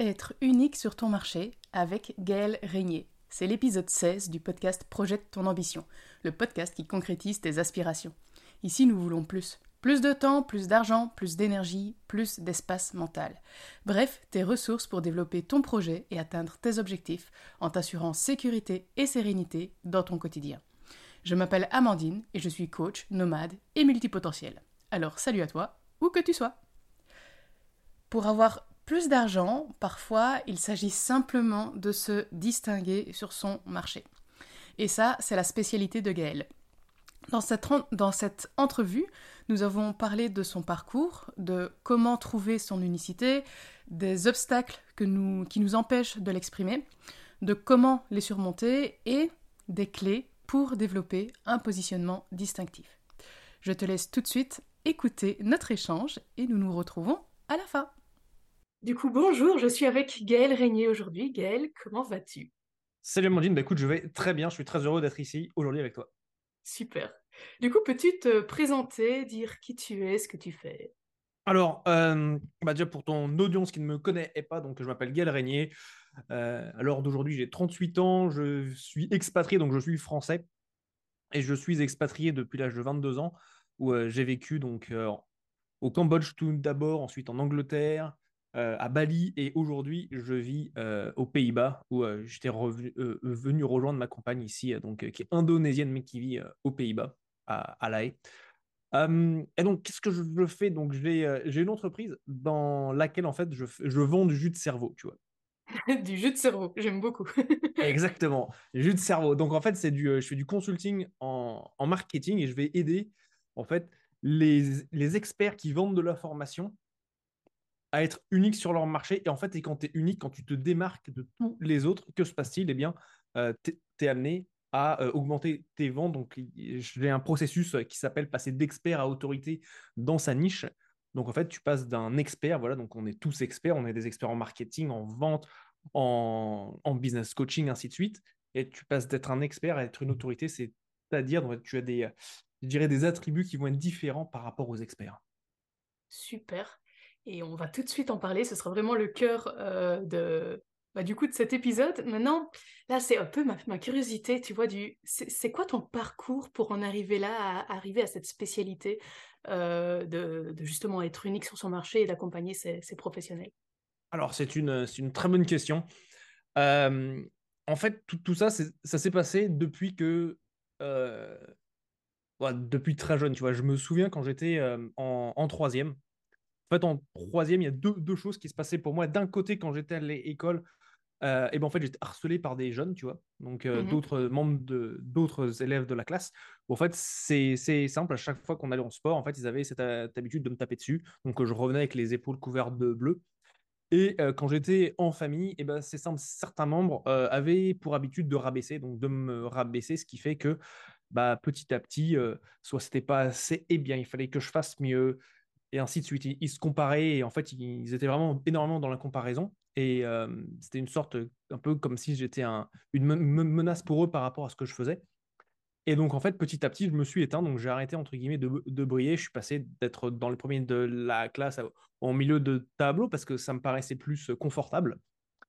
Être unique sur ton marché avec Gaël Régnier. C'est l'épisode 16 du podcast Projette ton ambition, le podcast qui concrétise tes aspirations. Ici, nous voulons plus. Plus de temps, plus d'argent, plus d'énergie, plus d'espace mental. Bref, tes ressources pour développer ton projet et atteindre tes objectifs en t'assurant sécurité et sérénité dans ton quotidien. Je m'appelle Amandine et je suis coach, nomade et multipotentiel. Alors salut à toi, où que tu sois. Pour avoir plus d'argent, parfois il s'agit simplement de se distinguer sur son marché. Et ça, c'est la spécialité de Gaël. Dans cette, entrevue, nous avons parlé de son parcours, de comment trouver son unicité, des obstacles qui nous empêchent de l'exprimer, de comment les surmonter et des clés pour développer un positionnement distinctif. Je te laisse tout de suite écouter notre échange et nous nous retrouvons à la fin. Du coup, bonjour, je suis avec Gaël Régnier aujourd'hui. Gaël, comment vas-tu? Salut Amandine, bah écoute, je vais très bien, je suis très heureux d'être ici aujourd'hui avec toi. Super. Du coup, peux-tu te présenter, dire qui tu es, ce que tu fais? Alors, euh, bah déjà pour ton audience qui ne me connaît pas, donc je m'appelle Gaël Régnier. Euh, alors d'aujourd'hui, j'ai 38 ans, je suis expatrié, donc je suis français. Et je suis expatrié depuis l'âge de 22 ans, où euh, j'ai vécu donc au Cambodge tout d'abord, ensuite en Angleterre, euh, à Bali et aujourd'hui je vis euh, aux Pays-Bas où euh, j'étais venu rejoindre ma compagne ici, donc qui est indonésienne mais qui vit aux Pays-Bas, à, à La Haye. et donc, qu'est-ce que je fais? Donc, j'ai une entreprise dans laquelle, en fait, je, je vends du jus de cerveau, tu vois. du jus de cerveau, j'aime beaucoup. Exactement, jus de cerveau. Donc, en fait, c'est du, je fais du consulting en, en, marketing et je vais aider, en fait, les, les experts qui vendent de la formation à être unique sur leur marché. Et en fait, quand tu es unique, quand tu te démarques de tous les autres, que se passe-t-il? Eh bien, euh, tu es, amené à euh, augmenter tes ventes. Donc, j'ai un processus qui s'appelle passer d'expert à autorité dans sa niche. Donc, en fait, tu passes d'un expert, voilà, donc on est tous experts, on est des experts en marketing, en vente, en, en business coaching, ainsi de suite. Et tu passes d'être un expert à être une autorité, c'est-à-dire, tu as des, je dirais, des attributs qui vont être différents par rapport aux experts. Super. Et on va tout de suite en parler. Ce sera vraiment le cœur euh, de, bah, du coup de cet épisode. Maintenant, là, c'est un peu ma, curiosité, tu vois, du c'est quoi ton parcours pour en arriver là, arriver à cette spécialité euh, de, justement être unique sur son marché et d'accompagner ses, professionnels? Alors, c'est une, une très bonne question. Euh, en fait, tout, tout ça, ça s'est passé depuis que... depuis très jeune, tu vois. Je me souviens quand j'étais en troisième, en fait, en troisième, il y a deux, choses qui se passaient pour moi. D'un côté, quand j'étais à l'école, euh, et ben en fait, j'étais harcelé par des jeunes, tu vois, donc euh, mhm. d'autres membres de d'autres élèves de la classe. en fait, c'est simple. À chaque fois qu'on allait en sport, en fait, ils avaient cette, habitude de me taper dessus. Donc, je revenais avec les épaules couvertes de bleu. Et euh, quand j'étais en famille, et ben c'est simple, certains membres avaient pour habitude de rabaisser, donc de me rabaisser, ce qui fait que bah, petit à petit, soit c'était pas assez, et bien il fallait que je fasse mieux, et ainsi de suite. Ils, se comparaient et en fait, ils étaient vraiment énormément dans la comparaison. Et euh, c'était une sorte, un peu comme si j'étais un, une menace pour eux par rapport à ce que je faisais. Et donc, en fait, petit à petit, je me suis éteint. Donc, j'ai arrêté, entre guillemets, de, de, briller. Je suis passé d'être dans le premier de la classe en milieu de tableau parce que ça me paraissait plus confortable.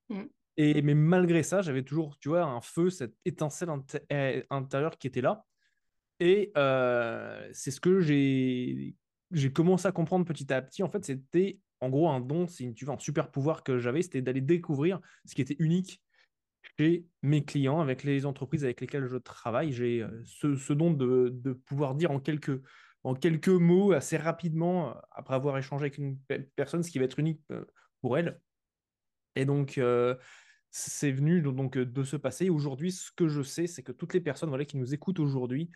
Mm. Et, mais malgré ça, j'avais toujours, tu vois, un feu, cette étincelle intérieure qui était là. Et euh, c'est ce que j'ai j'ai commencé à comprendre petit à petit, en fait, c'était en gros un don, si tu veux, un super pouvoir que j'avais, c'était d'aller découvrir ce qui était unique chez mes clients, avec les entreprises avec lesquelles je travaille. J'ai euh, ce, don de, pouvoir dire en quelques, mots, assez rapidement, euh, après avoir échangé avec une personne, ce qui va être unique euh, pour elle. Et donc, c'est venu donc de se passer. Aujourd'hui, ce que je sais, c'est que toutes les personnes voilà, qui nous écoutent aujourd'hui,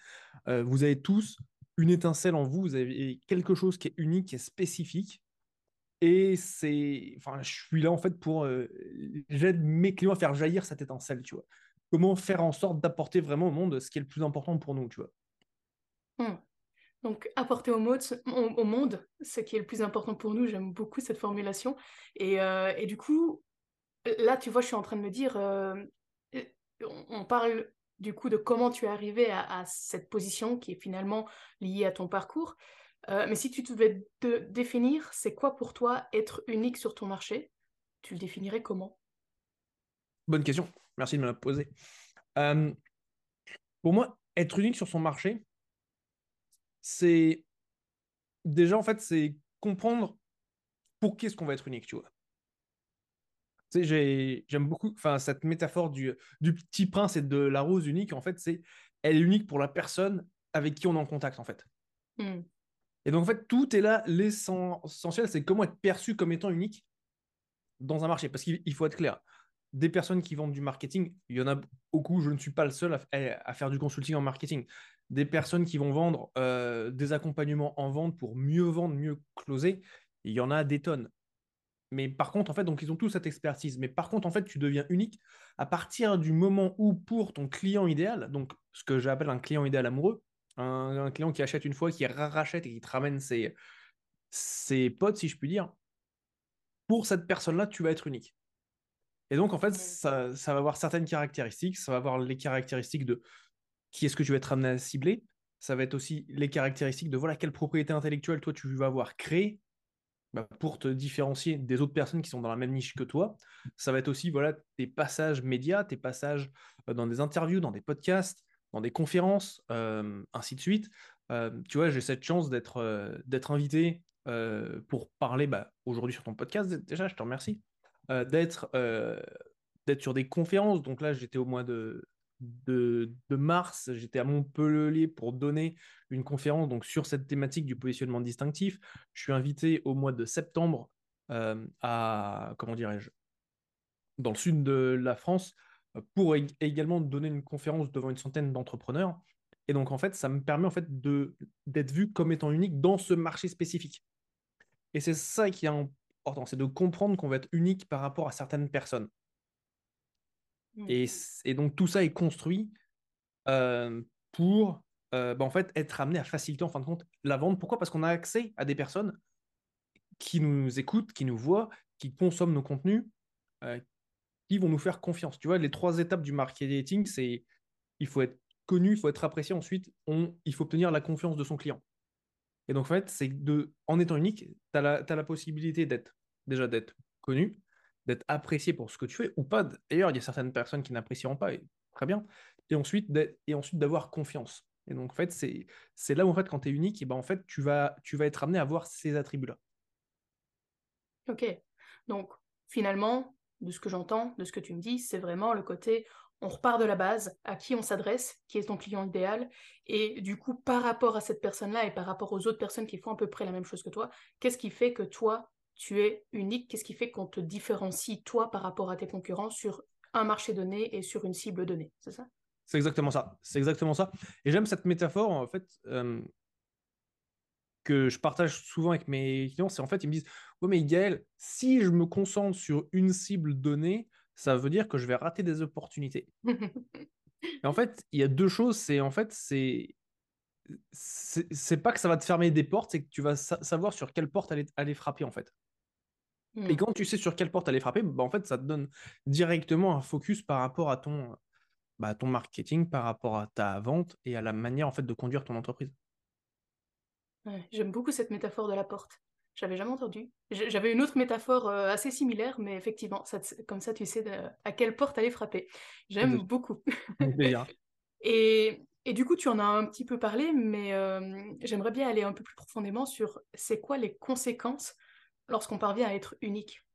vous avez tous une étincelle en vous, vous avez quelque chose qui est unique, qui est spécifique. Et c'est, enfin, je suis là en fait pour, euh, j'aide mes clients à faire jaillir cette étincelle, tu vois. Comment faire en sorte d'apporter vraiment au monde ce qui est le plus important pour nous, tu vois. Hmm. Donc, apporter au monde, au, monde, ce qui est le plus important pour nous, j'aime beaucoup cette formulation. Et, euh, et, du coup, là, tu vois, je suis en train de me dire, euh, on parle du coup de comment tu es arrivé à, cette position qui est finalement liée à ton parcours. Euh, mais si tu devais te définir, c'est quoi pour toi être unique sur ton marché? Tu le définirais comment? Bonne question. Merci de me la poser. Euh, pour moi, être unique sur son marché, c'est déjà en fait, c'est comprendre pour qui est-ce qu'on va être unique, tu vois. J'aime beaucoup cette métaphore du, du petit prince et de la rose unique. En fait, c'est elle est unique pour la personne avec qui on est en contact, en fait. Hmm. Et donc, en fait, tout est là. L'essentiel, c'est comment être perçu comme étant unique dans un marché. Parce qu'il faut être clair. Des personnes qui vendent du marketing, il y en a beaucoup. Je ne suis pas le seul à, faire du consulting en marketing. Des personnes qui vont vendre euh, des accompagnements en vente pour mieux vendre, mieux closer, il y en a des tonnes. Mais par contre, en fait, donc ils ont tous cette expertise. Mais par contre, en fait, tu deviens unique à partir du moment où, pour ton client idéal, donc ce que j'appelle un client idéal amoureux, un, client qui achète une fois, qui rachète et qui te ramène ses, ses potes, si je puis dire, pour cette personne-là, tu vas être unique. Et donc, en fait, ça, va avoir certaines caractéristiques. Ça va avoir les caractéristiques de qui est-ce que tu vas être amené à cibler. Ça va être aussi les caractéristiques de voilà quelle propriété intellectuelle toi tu vas avoir créée bah, pour te différencier des autres personnes qui sont dans la même niche que toi. Ça va être aussi voilà tes passages médias, tes passages euh, dans des interviews, dans des podcasts, dans des conférences, euh, ainsi de suite. Euh, tu vois, j'ai cette chance d'être invité pour parler bah, aujourd'hui sur ton podcast. Déjà, je te remercie. d'être d'être sur des conférences. Donc là, j'étais au mois de, de, mars, j'étais à Montpellier pour donner une conférence donc, sur cette thématique du positionnement distinctif. Je suis invité au mois de septembre à, comment dirais-je, dans le sud de la France pour également donner une conférence devant une centaine d'entrepreneurs. Et donc, en fait, ça me permet en fait d'être vu comme étant unique dans ce marché spécifique. Et c'est ça qui est important, c'est de comprendre qu'on va être unique par rapport à certaines personnes. Mmh. Et, donc, tout ça est construit euh, pour euh, bah, en fait, être amené à faciliter en fin de compte la vente. Pourquoi? Parce qu'on a accès à des personnes qui nous écoutent, qui nous voient, qui consomment nos contenus, euh, qui vont nous faire confiance. Tu vois, les trois étapes du marketing, c'est il faut être connu, il faut être apprécié. Ensuite, on, il faut obtenir la confiance de son client. Et donc, en fait, c'est de, en étant unique, tu as la, la possibilité d'être déjà d'être connu, d'être apprécié pour ce que tu fais ou pas. D'ailleurs, il y a certaines personnes qui n'apprécieront pas, et très bien. Et ensuite, et ensuite d'avoir confiance. Et donc, en fait, c'est, là où, en fait, quand tu es unique, et ben, en fait, tu vas, tu vas être amené à avoir ces attributs-là. Ok. Donc, finalement, de ce que j'entends, de ce que tu me dis, c'est vraiment le côté on repart de la base, à qui on s'adresse, qui est ton client idéal, et du coup, par rapport à cette personne-là et par rapport aux autres personnes qui font à peu près la même chose que toi, qu'est-ce qui fait que toi, tu es unique Qu'est-ce qui fait qu'on te différencie, toi, par rapport à tes concurrents sur un marché donné et sur une cible donnée C'est ça? C'est exactement ça. C'est exactement ça. Et j'aime cette métaphore, en fait, euh, que je partage souvent avec mes clients, c'est en fait, ils me disent Oui, mais Gaël, si je me concentre sur une cible donnée, ça veut dire que je vais rater des opportunités. Et en fait, il y a deux choses. C'est en fait, c'est c'est pas que ça va te fermer des portes, c'est que tu vas savoir sur quelle porte aller, aller frapper en fait. Et mmh. quand tu sais sur quelle porte aller frapper, bah, en fait, ça te donne directement un focus par rapport à ton, bah, ton marketing, par rapport à ta vente et à la manière en fait de conduire ton entreprise. J'aime beaucoup cette métaphore de la porte. J'avais jamais entendu. J'avais une autre métaphore euh, assez similaire, mais effectivement, comme ça, tu sais à quelle porte aller frapper. J'aime beaucoup. et, et, du coup, tu en as un petit peu parlé, mais euh, j'aimerais bien aller un peu plus profondément sur c'est quoi les conséquences lorsqu'on parvient à être unique.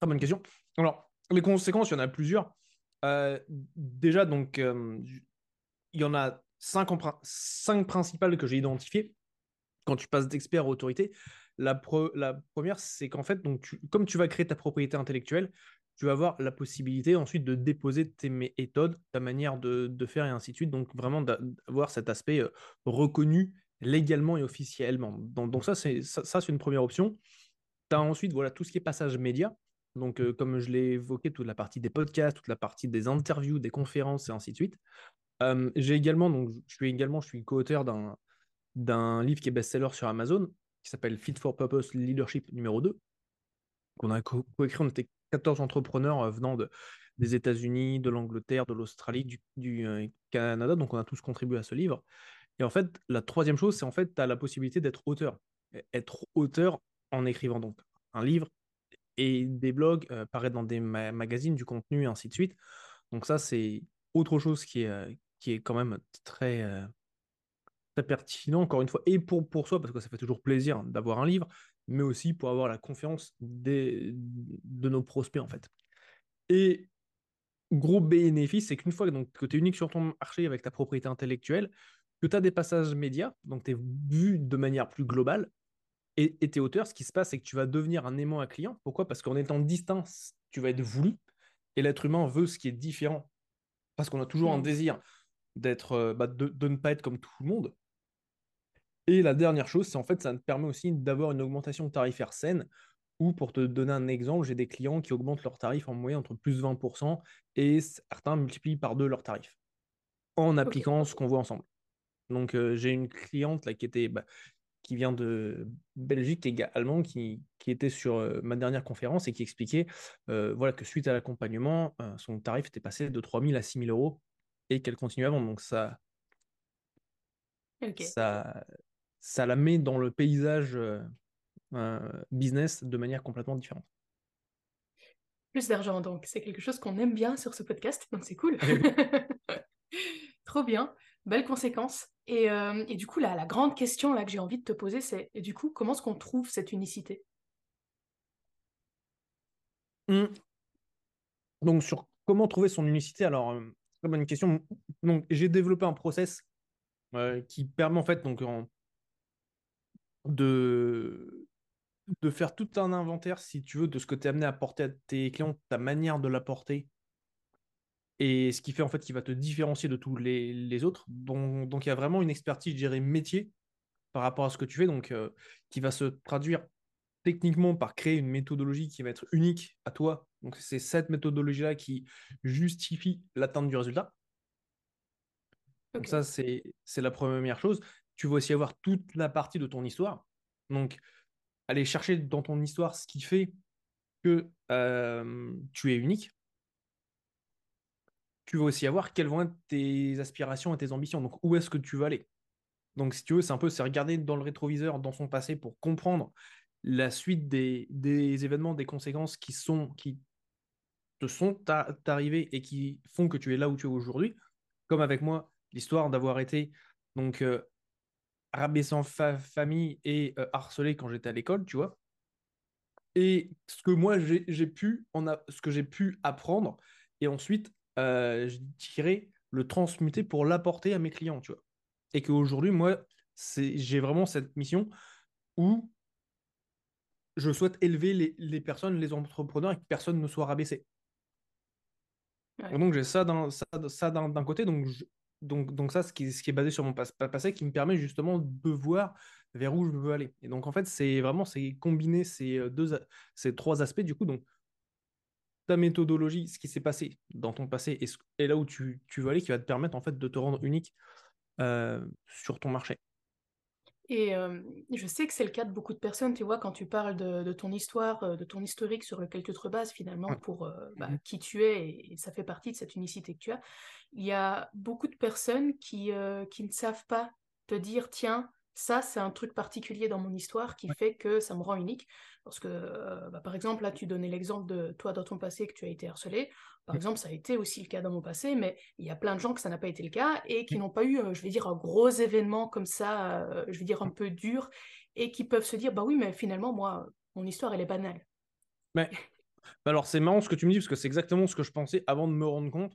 Très bonne question. Alors, les conséquences, il y en a plusieurs. Euh, déjà, donc, il y en a cinq, principales que j'ai identifiées quand tu passes d'expert à autorité. La, la première, c'est qu'en fait, donc comme tu vas créer ta propriété intellectuelle, tu vas avoir la possibilité ensuite de déposer tes méthodes, ta manière de, de faire et ainsi de suite. Donc vraiment d'avoir cet aspect euh, reconnu légalement et officiellement. Donc, ça, c'est ça, c'est une première option. Tu as ensuite voilà, tout ce qui est passage média. Donc, euh, comme je l'ai évoqué, toute la partie des podcasts, toute la partie des interviews, des conférences et ainsi de suite j'ai également, donc je suis également, je suis co-auteur d'un, livre qui est best-seller sur Amazon, qui s'appelle Fit for Purpose Leadership numéro 2, qu'on a co-écrit. On était 14 entrepreneurs euh, venant de, des États-Unis, de l'Angleterre, de l'Australie, du, euh, Canada. Donc, on a tous contribué à ce livre. Et en fait, la troisième chose, c'est en fait, tu as la possibilité d'être auteur. Être auteur en écrivant donc un livre et des blogs, paraître dans des magazines, du contenu, et ainsi de suite. Donc ça, c'est autre chose qui est, qui est quand même très, très pertinent, encore une fois, et pour, pour soi, parce que ça fait toujours plaisir d'avoir un livre, mais aussi pour avoir la confiance des, de nos prospects, en fait. Et gros bénéfice, c'est qu'une fois donc, que tu es unique sur ton marché avec ta propriété intellectuelle, que tu as des passages médias, donc tu es vu de manière plus globale, et, et tes auteurs, ce qui se passe, c'est que tu vas devenir un aimant à client. Pourquoi? Parce qu'en étant distinct, tu vas être voulu, et l'être humain veut ce qui est différent, parce qu'on a toujours un mmh. désir d'être, euh, bah, de, de, ne pas être comme tout le monde. Et la dernière chose, c'est en fait, ça te permet aussi d'avoir une augmentation tarifaire saine, ou pour te donner un exemple, j'ai des clients qui augmentent leurs tarifs en moyenne entre plus de 20% et certains multiplient par deux leurs tarifs en appliquant ce qu'on voit ensemble. Donc euh, j'ai une cliente là qui était bah, qui vient de Belgique, allemand, qui, qui était sur euh, ma dernière conférence et qui expliquait euh, voilà, que suite à l'accompagnement, son tarif était passé de 3 000 à 6 000 euros et qu'elle continue à vendre. Donc ça, ça, ça la met dans le paysage business de manière complètement différente. Plus d'argent, donc c'est quelque chose qu'on aime bien sur ce podcast, donc c'est cool. Trop bien, belle conséquence. Et, euh, et du coup, la, grande question que j'ai envie de te poser, c'est du coup, comment est-ce qu'on trouve cette unicité? Mmh. Donc, sur comment trouver son unicité, alors, euh, bonne question. Donc, j'ai développé un process euh, qui permet en fait donc, de faire tout un inventaire, si tu veux, de ce que tu es amené à porter à tes clients, ta manière de l'apporter, et ce qui fait en fait qu'il va te différencier de tous les, autres. Donc, donc, il y a vraiment une expertise, je dirais, métier par rapport à ce que tu fais, donc euh, qui va se traduire techniquement par créer une méthodologie qui va être unique à toi. Donc c'est cette méthodologie-là qui justifie l'atteinte du résultat. Donc ça, c'est la première chose. Tu vas aussi avoir toute la partie de ton histoire. Donc, aller chercher dans ton histoire ce qui fait que euh, tu es unique. Tu vas aussi avoir quelles vont être tes aspirations et tes ambitions. Donc, où est-ce que tu veux aller? Donc, si tu veux, c'est un peu c'est regarder dans le rétroviseur, dans son passé, pour comprendre la suite des, événements, des conséquences qui sont qui te sont arrivés et qui font que tu es là où tu es aujourd'hui. Comme avec moi, l'histoire d'avoir été donc euh, rabaissant fa famille et euh, harcelé quand j'étais à l'école, tu vois. Et ce que moi j'ai pu, j'ai pu apprendre, et ensuite, euh, je dirais, le transmuter pour l'apporter à mes clients, tu vois. Et qu'aujourd'hui, moi, j'ai vraiment cette mission où je souhaite élever les, les, personnes, les entrepreneurs, et que personne ne soit rabaissé. Donc j'ai ça d'un ça, ça d'un côté, donc je, donc, donc ça, ce qui, ce qui est basé sur mon passé, qui me permet justement de voir vers où je veux aller. Et donc, en fait, c'est vraiment c'est combiner ces, euh, deux, ces trois aspects, du coup. Donc, ta méthodologie, ce qui s'est passé dans ton passé et, là où tu, tu, veux aller, qui va te permettre, en fait, de te rendre unique euh, sur ton marché. Et je sais que c'est le cas de beaucoup de personnes, tu vois, quand tu parles de, ton histoire, de ton historique sur lequel tu te rebases finalement pour bah, mmh qui tu es, et, ça fait partie de cette unicité que tu as, il y a beaucoup de personnes qui, qui ne savent pas te dire, tiens, ça, c'est un truc particulier dans mon histoire qui fait que ça me rend unique. Parce que, bah, par exemple, là, tu donnais l'exemple de toi dans ton passé que tu as été harcelé. Par exemple, ça a été aussi le cas dans mon passé, mais il y a plein de gens que ça n'a pas été le cas et qui n'ont pas eu, euh, je vais dire, un gros événement comme ça, euh, je vais dire un peu dur, et qui peuvent se dire, bah oui, mais finalement, moi, mon histoire, elle est banale. Mais alors, c'est marrant ce que tu me dis, parce que c'est exactement ce que je pensais avant de me rendre compte.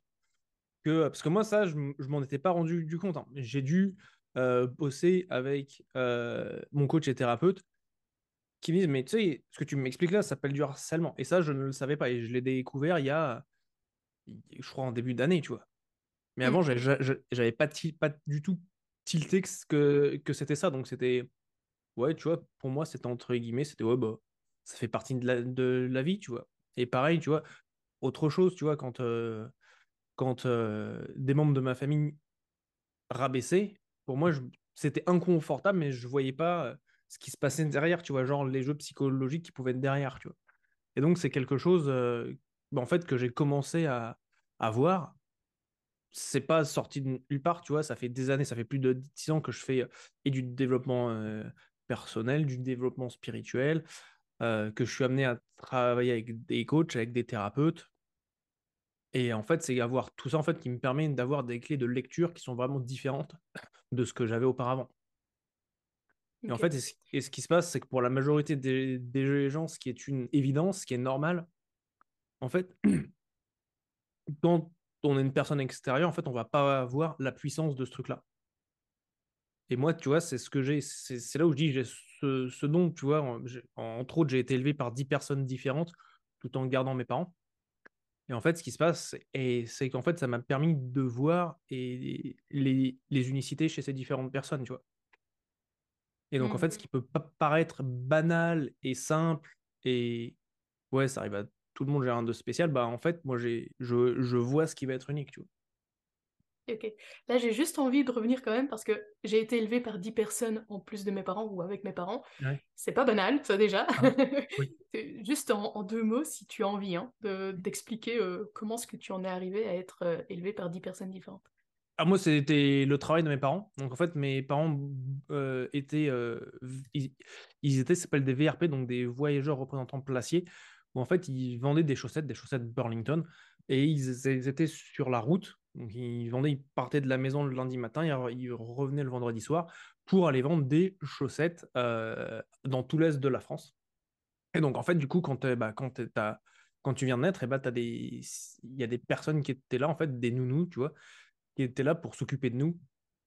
Que, parce que moi, ça, je, je m'en étais pas rendu du compte. Hein. J'ai dû euh, bosser avec mon coach et thérapeute qui me disent, mais tu sais, ce que tu m'expliques là, ça s'appelle du harcèlement. Et ça, je ne le savais pas. Et je l'ai découvert il y a je crois en début d'année, tu vois. Mais avant, mmh. j'avais pas, pas du tout tilté que, que c'était ça. Donc c'était, ouais, tu vois, pour moi, c'était entre guillemets, c'était, ouais, bah, ça fait partie de la, de la vie, tu vois. Et pareil, tu vois, autre chose, tu vois, quand, euh, quand euh, des membres de ma famille rabaissaient, pour moi, c'était inconfortable, mais je voyais pas euh, ce qui se passait derrière, tu vois, genre les jeux psychologiques qui pouvaient être derrière, tu vois. Et donc, c'est quelque chose bah, en fait, que j'ai commencé à, voir. C'est pas sorti de nulle part, tu vois, ça fait des années, ça fait plus de 10 ans que je fais et du développement personnel, du développement spirituel, que je suis amené à travailler avec des coachs, avec des thérapeutes. Et en fait, c'est avoir tout ça en fait qui me permet d'avoir des clés de lecture qui sont vraiment différentes de ce que j'avais auparavant. Et en fait, et ce, qui se passe, c'est que pour la majorité des, des, gens, ce qui est une évidence, ce qui est normal, en fait, quand on est une personne extérieure, en fait, on va pas avoir la puissance de ce truc-là. Et moi, tu vois, c'est ce que j'ai, c'est là où je dis, j'ai ce, ce, don, tu vois, entre autres, j'ai été élevé par dix personnes différentes, tout en gardant mes parents. Et en fait, ce qui se passe, c'est qu'en fait, ça m'a permis de voir et les, les unicités chez ces différentes personnes, tu vois. Et donc, en fait, ce mmh. qui peut pas paraître banal et simple, et ouais, ça arrive à tout le monde, j'ai rien de spécial, bah en fait, moi, j'ai, je, je vois ce qui va être unique, tu vois. Ok. Là, j'ai juste envie de revenir quand même parce que j'ai été élevée par 10 personnes en plus de mes parents ou avec mes parents. C'est pas banal, ça déjà. Ah, juste en, deux mots, si tu as envie hein, d'expliquer euh, comment est-ce que tu en es arrivé à être euh, élevé par 10 personnes différentes. Alors moi, c'était le travail de mes parents. Donc en fait, mes parents euh, étaient, euh, ils, étaient, ça s'appelle des VRP, donc des voyageurs représentants placiers, où en fait, ils vendaient des chaussettes, des chaussettes Burlington, et ils, étaient sur la route. Donc ils vendaient, ils partaient de la maison le lundi matin, ils revenaient le vendredi soir pour aller vendre des chaussettes euh, dans tout l'est de la France. Et donc en fait, du coup, quand, bah, quand, quand tu viens de naître, bah, des... il y a des personnes qui étaient là, en fait, des nounous, tu vois, qui était là pour s'occuper de nous.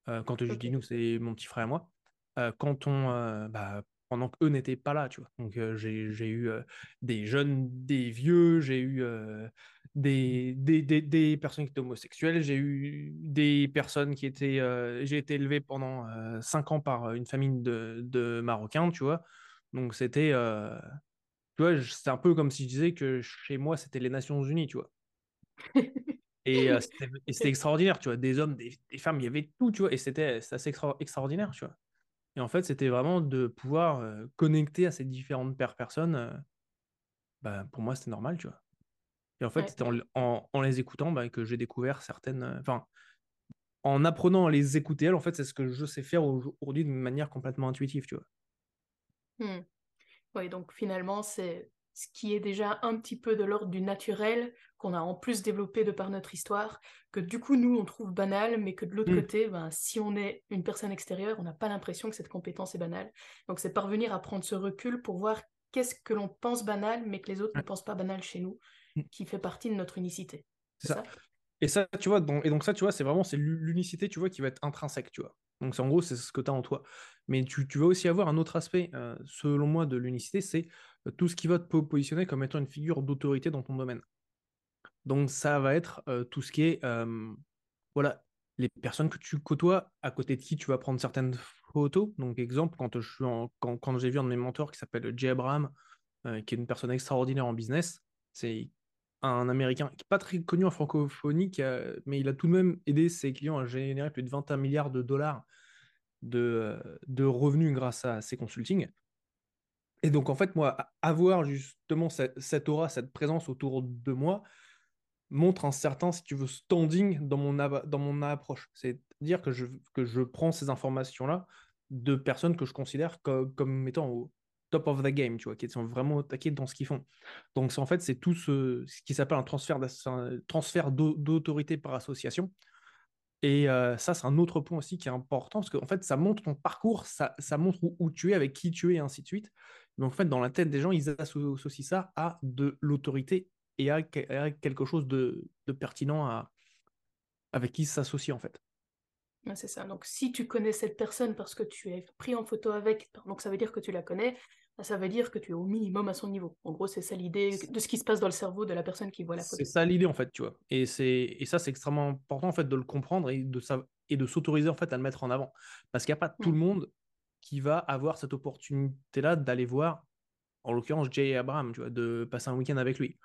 Euh, quand je dis nous, c'est mon petit frère et moi. Euh, quand on, euh, bah, pendant qu'eux n'étaient pas là, tu vois. Donc j'ai eu des jeunes, des vieux, j'ai eu des, des, des, des, personnes qui étaient homosexuelles, j'ai eu des personnes qui étaient... j'ai été élevé pendant cinq ans par une famille de, de Marocains, tu vois. Donc c'était... tu vois, c'est un peu comme si je disais que chez moi, c'était les Nations Unies, tu vois. Et, c'était extraordinaire, tu vois, des hommes, des, femmes, il y avait tout, tu vois, et c'était assez extraordinaire, tu vois. Et en fait, c'était vraiment de pouvoir connecter à ces différentes personnes. bah, pour moi, c'était normal, tu vois. Et en fait, c'était en, en, les écoutant bah, que j'ai découvert certaines. Enfin, en apprenant à les écouter, elles, en fait, c'est ce que je sais faire aujourd'hui d'une manière complètement intuitive, tu vois. Mmh. Oui, donc finalement, c'est ce qui est déjà un petit peu de l'ordre du naturel, qu'on a en plus développé de par notre histoire, que du coup, nous, on trouve banal, mais que de l'autre mm. côté, ben, si on est une personne extérieure, on n'a pas l'impression que cette compétence est banale. Donc, c'est parvenir à prendre ce recul pour voir qu'est-ce que l'on pense banal, mais que les autres ne pensent pas banal chez nous. Qui fait partie de notre unicité. C'est ça, Et ça, tu vois, et donc ça, tu vois, c'est vraiment c'est l'unicité, tu vois, qui va être intrinsèque, tu vois. Donc, en gros, c'est ce que tu as en toi. Mais tu, vas aussi avoir un autre aspect, euh, selon moi, de l'unicité, c'est euh, tout ce qui va te positionner comme étant une figure d'autorité dans ton domaine. Donc, ça va être euh, tout ce qui est, voilà, les personnes que tu côtoies, à côté de qui tu vas prendre certaines photos. Donc, exemple, quand, je suis quand, quand j'ai vu un de mes mentors qui s'appelle Jay Abraham, qui est une personne extraordinaire en business, c'est un Américain qui n'est pas très connu en francophonie, mais il a tout de même aidé ses clients à générer plus de 21 milliards de dollars de, revenus grâce à ses consultings. Et donc, en fait, moi, avoir justement cette, aura, cette présence autour de moi, montre un certain, si tu veux, standing dans mon, approche. C'est-à-dire que je, que je prends ces informations-là de personnes que je considère comme, comme étant au, top of the game, tu vois, qui sont vraiment attaqués dans ce qu'ils font. Donc, en fait, c'est tout ce, qui s'appelle un transfert, d'autorité par association. Et euh, ça, c'est un autre point aussi qui est important, parce qu'en fait, ça montre ton parcours, ça, montre où, tu es, avec qui tu es, et ainsi de suite. Donc, en fait, dans la tête des gens, ils associent ça à de l'autorité et à, quelque chose de, pertinent avec qui s'associer, en fait. c'est ça. Donc, si tu connais cette personne parce que tu es pris en photo avec, donc ça veut dire que tu la connais, ça veut dire que tu es au minimum à son niveau. En gros, c'est ça l'idée de ce qui se passe dans le cerveau de la personne qui voit la photo. C'est ça l'idée, en fait, tu vois. Et, c'est... et ça, c'est extrêmement important, en fait, de le comprendre et de, et de s'autoriser, en fait, à le mettre en avant. Parce qu'il n'y a pas tout le mm. monde qui va avoir cette opportunité-là d'aller voir, en l'occurrence, Jay Abraham, tu vois, de passer un week-end avec lui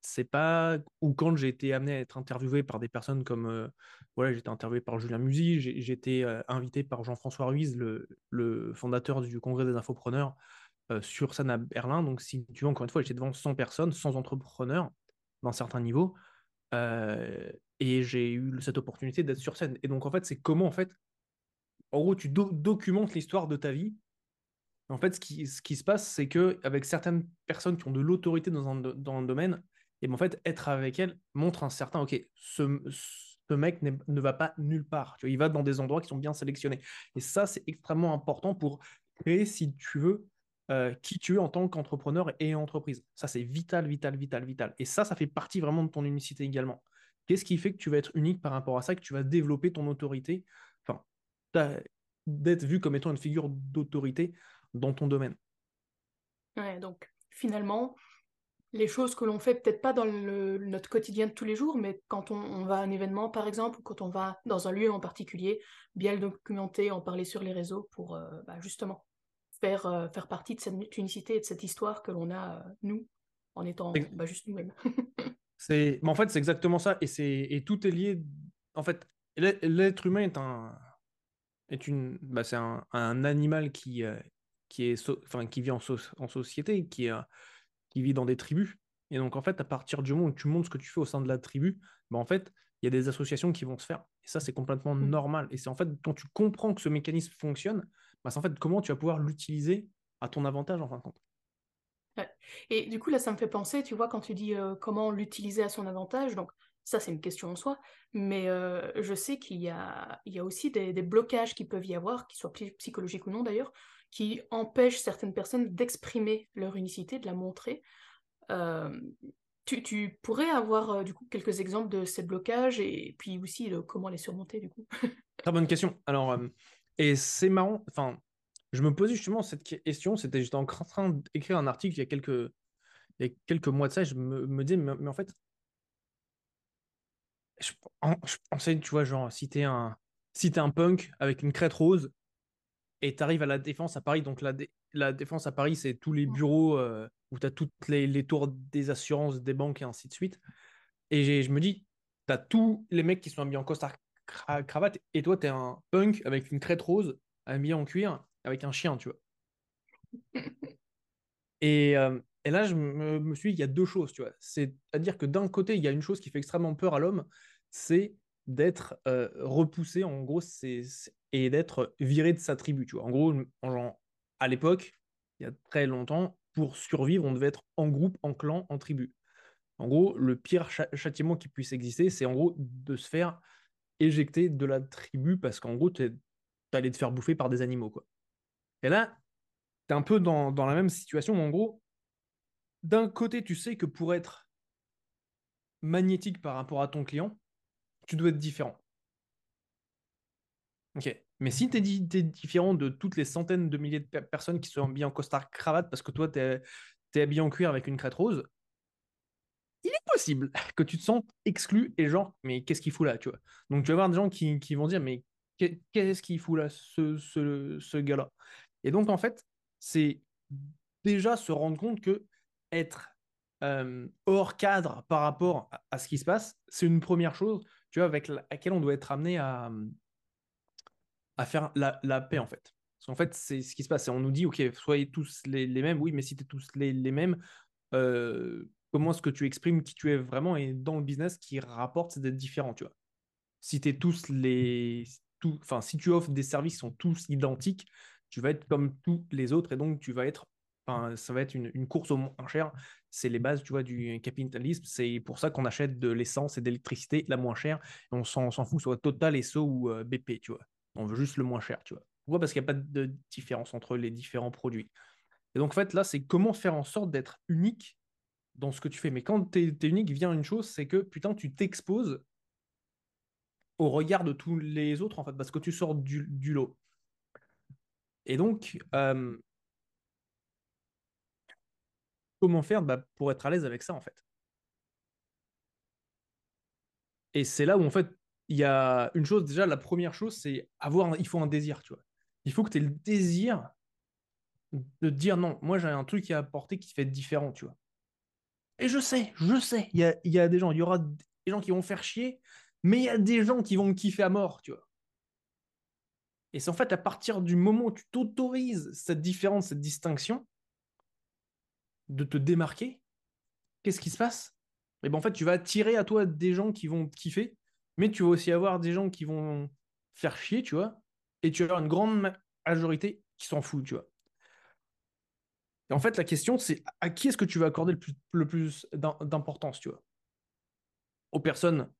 c'est pas ou quand j'ai été amené à être interviewé par des personnes comme voilà j'étais interviewé par Julien Musy j'ai été invité par Jean-François Ruiz le, le, fondateur du congrès des infopreneurs sur scène à Berlin. Donc si tu veux encore une fois j'étais devant 100 personnes 100 entrepreneurs d'un certain niveau et j'ai eu cette opportunité d'être sur scène. Et donc en fait c'est comment en fait en gros tu documentes l'histoire de ta vie En fait, ce qui, se passe, c'est que avec certaines personnes qui ont de l'autorité dans un, domaine, et ben, en fait, être avec elles montre un certain, ok, ce, mec ne va pas nulle part. Il va dans des endroits qui sont bien sélectionnés. Et ça, c'est extrêmement important pour créer, si tu veux, euh, qui tu es en tant qu'entrepreneur et entreprise. Ça, c'est vital, vital, vital, vital. Et ça, ça fait partie vraiment de ton unicité également. Qu'est-ce qui fait que tu vas être unique par rapport à ça, que tu vas développer ton autorité, enfin, d'être vu comme étant une figure d'autorité dans ton domaine. Ouais, donc finalement, les choses que l'on fait peut-être pas dans notre quotidien de tous les jours, mais quand on, va à un événement par exemple, ou quand on va dans un lieu en particulier, bien le documenter, en parler sur les réseaux pour euh, bah, justement faire, euh, faire partie de cette unicité et de cette histoire que l'on a, euh, nous, en étant bah, juste nous-mêmes. c'est, en fait, c'est exactement ça, et, c'est, et tout est lié. En fait, l'être humain est un, est une, bah, c'est un, animal qui, qui, est enfin, qui vit en, en société, qui, vit dans des tribus. Et donc, en fait, à partir du moment où tu montres ce que tu fais au sein de la tribu, bah, en fait, il y a des associations qui vont se faire. Et ça, c'est complètement mmh. normal. Et c'est en fait, quand tu comprends que ce mécanisme fonctionne, bah, c'est en fait comment tu vas pouvoir l'utiliser à ton avantage en fin de compte. Et du coup, là, ça me fait penser, tu vois, quand tu dis comment l'utiliser à son avantage, donc ça, c'est une question en soi, mais je sais qu'il y a, il y a aussi des, des, blocages qui peuvent y avoir, qu'ils soient psychologiques ou non d'ailleurs, qui empêchent certaines personnes d'exprimer leur unicité, de la montrer. Euh, tu, pourrais avoir euh, du coup quelques exemples de ces blocages et puis aussi comment les surmonter du coup? Très bonne question. Alors, euh, et c'est marrant, enfin, je me posais justement cette question, c'était j'étais en train d'écrire un article il y a quelques, il y a quelques mois de ça, je me, me disais, mais, en fait, je, je, pensais, tu vois, genre, si t'es un, si es un punk avec une crête rose, et tu arrives à la défense à Paris. Donc, la, la défense à Paris, c'est tous les bureaux euh, où tu as toutes les, tours des assurances, des banques et ainsi de suite. Et je me dis, tu as tous les mecs qui sont habillés en costard cravate et toi, tu es un punk avec une crête rose, habillé en cuir, avec un chien, tu vois. et, euh, et, là, je me, me suis dit, il y a deux choses, tu vois. C'est-à-dire que d'un côté, il y a une chose qui fait extrêmement peur à l'homme, c'est d'être euh, repoussé, en gros, c'est et d'être viré de sa tribu. Tu vois. En gros, à l'époque, il y a très longtemps, pour survivre, on devait être en groupe, en clan, en tribu. En gros, le pire châtiment qui puisse exister, c'est en gros de se faire éjecter de la tribu parce qu'en gros, tu allais te faire bouffer par des animaux. Quoi. Et là, tu es un peu dans, dans la même situation. En gros, d'un côté, tu sais que pour être magnétique par rapport à ton client, tu dois être différent. Ok. Mais si tu es, différent de toutes les centaines de milliers de personnes qui sont habillées en costard cravate parce que toi, tu es, habillé en cuir avec une crête rose, il est possible que tu te sentes exclu et genre, mais qu'est-ce qu'il fout là, tu vois? Donc, tu vas avoir des gens qui, vont dire, mais qu'est-ce qu'il fout là, ce, gars-là? Et donc, en fait, c'est déjà se rendre compte que être hors cadre par rapport à, ce qui se passe, c'est une première chose, tu vois, avec laquelle on doit être amené à, à faire la, paix, en fait. Parce qu'en fait, c'est ce qui se passe. On nous dit, OK, soyez tous les, mêmes. Oui, mais si tu es tous les, mêmes, euh, comment est-ce que tu exprimes qui tu es vraiment Et dans le business, qui rapporte, c'est d'être différent, tu vois? Si tu tous les. Enfin, si tu offres des services qui sont tous identiques, tu vas être comme tous les autres et donc tu vas être. Ça va être une, course au moins cher. C'est les bases, tu vois, du capitalisme. C'est pour ça qu'on achète de l'essence et de l'électricité la moins chère. On s'en fout, soit Total, ESSO ou euh, BP, tu vois? On veut juste le moins cher, tu vois. Pourquoi? Parce qu'il n'y a pas de différence entre les différents produits. Et donc, en fait, là, c'est comment faire en sorte d'être unique dans ce que tu fais. Mais quand tu es, unique, vient une chose, c'est que, putain, tu t'exposes au regard de tous les autres, en fait, parce que tu sors du, lot. Et donc, euh, comment faire bah, pour être à l'aise avec ça, en fait? Et c'est là où, en fait, il y a une chose, déjà, la première chose, c'est avoir, il faut un désir, tu vois. Il faut que tu aies le désir de dire non, moi j'ai un truc à apporter qui fait différent, tu vois. Et je sais, je sais, il y a, y a des gens, il y aura des gens qui vont faire chier, mais il y a des gens qui vont me kiffer à mort, tu vois. Et c'est en fait à partir du moment où tu t'autorises cette différence, cette distinction, de te démarquer, qu'est-ce qui se passe? Et eh ben en fait, tu vas attirer à toi des gens qui vont te kiffer mais tu vas aussi avoir des gens qui vont faire chier, tu vois, et tu vas avoir une grande majorité qui s'en fout, tu vois. Et en fait, la question, c'est à qui est-ce que tu vas accorder le plus, le plus d'importance, tu vois? Aux personnes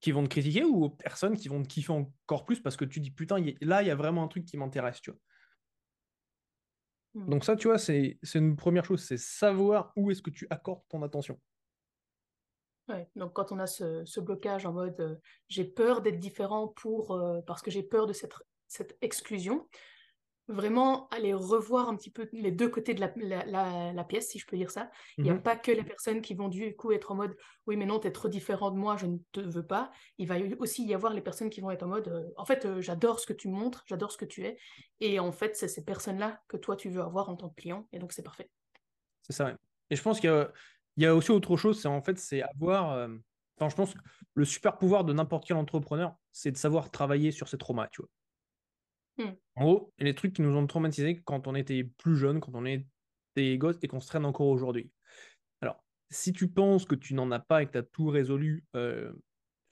qui vont te critiquer ou aux personnes qui vont te kiffer encore plus parce que tu dis putain, là, il y a vraiment un truc qui m'intéresse, tu vois? Hmm. Donc ça, tu vois, c'est une première chose, c'est savoir où est-ce que tu accordes ton attention. Ouais, donc quand on a ce, blocage en mode euh, j'ai peur d'être différent pour, euh, parce que j'ai peur de cette, cette exclusion, vraiment aller revoir un petit peu les deux côtés de la, pièce, si je peux dire ça. Il n'y a mhm. pas que les personnes qui vont du coup être en mode oui, mais non, tu es trop différent de moi, je ne te veux pas. Il va aussi y avoir les personnes qui vont être en mode euh, en fait, j'adore ce que tu montres, j'adore ce que tu es. Et en fait, c'est ces personnes-là que toi, tu veux avoir en tant que client. Et donc, c'est parfait. C'est ça, Et je pense qu'il y, a aussi autre chose, c'est en fait, c'est avoir. Euh, enfin, je pense que le super pouvoir de n'importe quel entrepreneur, c'est de savoir travailler sur ses traumas, tu vois. Hmm. En gros, les trucs qui nous ont traumatisés quand on était plus jeune, quand on était gosses et qu'on se traîne encore aujourd'hui. Alors, si tu penses que tu n'en as pas et que tu as tout résolu, euh,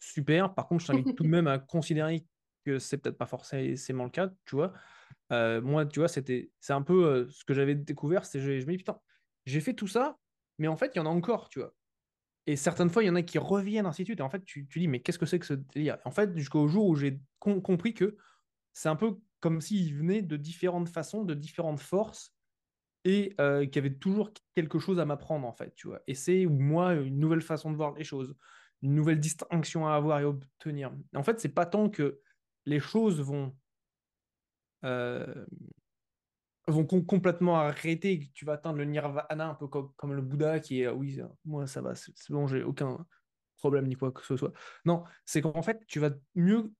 super. Par contre, je t'invite tout de même à considérer que c'est peut-être pas forcément le cas, tu vois. Euh, moi, tu vois, c'était, c'est un peu euh, ce que j'avais découvert, c'est je, je me dis, putain, j'ai fait tout ça, mais en fait, il y en a encore, tu vois. Et certaines fois, il y en a qui reviennent, ainsi de suite. Et en fait, tu, tu dis, mais qu'est-ce que c'est que ce délire? En fait, jusqu'au jour où j'ai compris que c'est un peu comme s'il venait de différentes façons, de différentes forces, et euh, qu'il y avait toujours quelque chose à m'apprendre, en fait, tu vois. Et c'est, moi, une nouvelle façon de voir les choses, une nouvelle distinction à avoir et obtenir. En fait, c'est pas tant que les choses vont... Euh, vont complètement arrêter, que tu vas atteindre le nirvana un peu comme, comme le Bouddha qui est oui, moi ça va, c'est bon, j'ai aucun problème ni quoi que ce soit. Non, c'est qu'en fait, tu vas mieux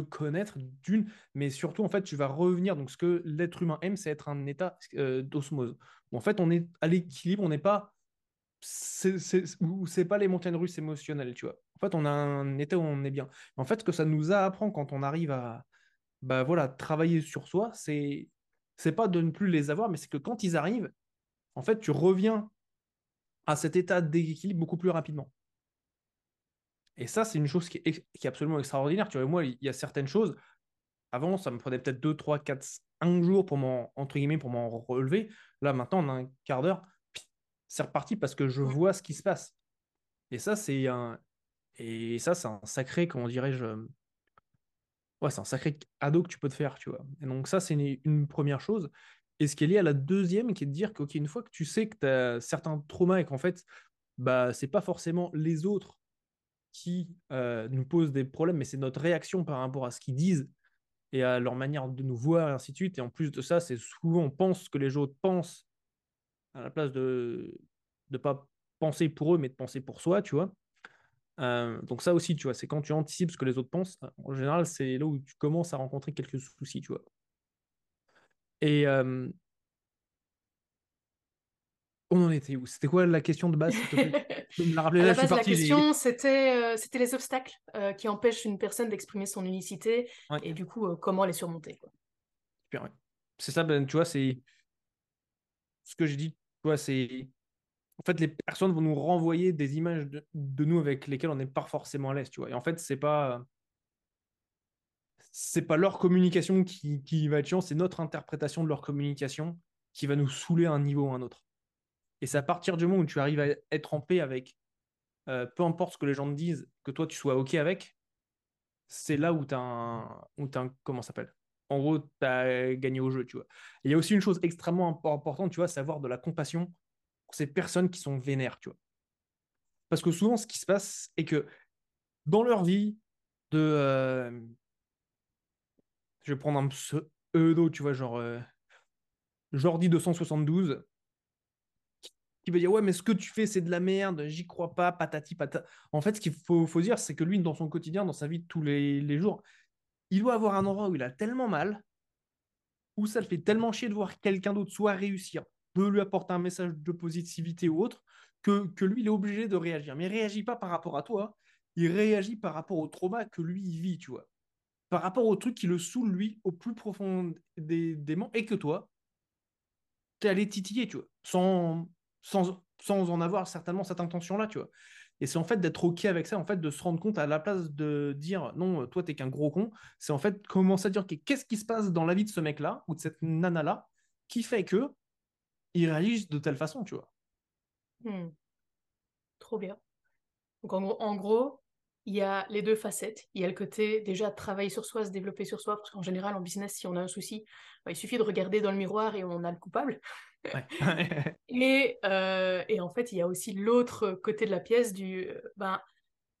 connaître d'une, mais surtout en fait tu vas revenir. Donc ce que l'être humain aime, c'est être un état euh, d'osmose. en fait on est à l'équilibre, on n'est pas c'est pas les montagnes russes émotionnelles, tu vois. En fait on a un état où on est bien. En fait ce que ça nous apprend quand on arrive à bah voilà travailler sur soi, c'est c'est pas de ne plus les avoir, mais c'est que quand ils arrivent, en fait tu reviens à cet état d'équilibre beaucoup plus rapidement. Et ça, c'est une chose qui est, absolument extraordinaire. Tu vois, moi, il y a certaines choses. Avant, ça me prenait peut-être 2, 3, 4, 1 jour pour m'en, entre guillemets, pour m'en relever. Là, maintenant, en un quart d'heure, c'est reparti parce que je vois ce qui se passe. Et ça, c'est un, et ça, c'est un sacré, comment dirais-je, ouais, c'est un sacré ado que tu peux te faire, tu vois. Et donc, ça, c'est une, première chose. Et ce qui est lié à la deuxième, qui est de dire qu'une une fois que tu sais que tu as certains traumas et qu'en fait, bah, c'est pas forcément les autres qui euh, nous posent des problèmes, mais c'est notre réaction par rapport à ce qu'ils disent et à leur manière de nous voir, et ainsi de suite. Et en plus de ça, c'est souvent on pense que les autres pensent à la place de ne pas penser pour eux, mais de penser pour soi, tu vois. Euh, donc ça aussi, tu vois, c'est quand tu anticipes ce que les autres pensent, en général, c'est là où tu commences à rencontrer quelques soucis, tu vois. Et, euh, on en était où? C'était quoi la question de base la, la, base, la question, c'était euh, c'était les obstacles euh, qui empêchent une personne d'exprimer son unicité et du coup, euh, comment les surmonter. Super, C'est ça, ben, tu vois, c'est ce que j'ai dit. Tu vois, c'est en fait, les personnes vont nous renvoyer des images de, nous avec lesquelles on n'est pas forcément à l'aise, tu vois. Et en fait, c'est pas c'est pas leur communication qui, qui va être chiant, c'est notre interprétation de leur communication qui va nous saouler à un niveau ou à un autre. Et c'est à partir du moment où tu arrives à être en paix avec, euh, peu importe ce que les gens te disent, que toi tu sois OK avec, c'est là où tu as un. As un comment s'appelle? En gros, tu as gagné au jeu, tu vois. Il y a aussi une chose extrêmement importante, tu vois, c'est avoir de la compassion ces personnes qui sont vénères, tu vois. Parce que souvent, ce qui se passe est que dans leur vie, de. Euh, je vais prendre un pseudo, tu vois, genre. Euh, Jordi 272, qui veut dire ouais mais ce que tu fais c'est de la merde, j'y crois pas, patati patata. En fait, ce qu'il faut, faut dire, c'est que lui, dans son quotidien, dans sa vie de tous les, les, jours, il doit avoir un endroit où il a tellement mal, où ça le fait tellement chier de voir quelqu'un d'autre soit réussir, de lui apporter un message de positivité ou autre, que, lui, il est obligé de réagir. Mais il réagit pas par rapport à toi, il réagit par rapport au trauma que lui, vit, tu vois. Par rapport au truc qui le saoule, lui, au plus profond des, des et que toi, tu es allé titiller, tu vois, sans, sans, en avoir certainement cette intention-là, tu vois. Et c'est en fait d'être OK avec ça, en fait, de se rendre compte à la place de dire non, toi, t'es qu'un gros con, c'est en fait commencer à dire qu'est-ce qui se passe dans la vie de ce mec-là ou de cette nana-là qui fait que ils réagissent de telle façon, tu vois. Hmm. Trop bien. Donc en gros, il y a les deux facettes. Il y a le côté déjà travailler sur soi, se développer sur soi, parce qu'en général en business, si on a un souci, bah, il suffit de regarder dans le miroir et on a le coupable. et, euh, et, en fait, il y a aussi l'autre côté de la pièce du ben,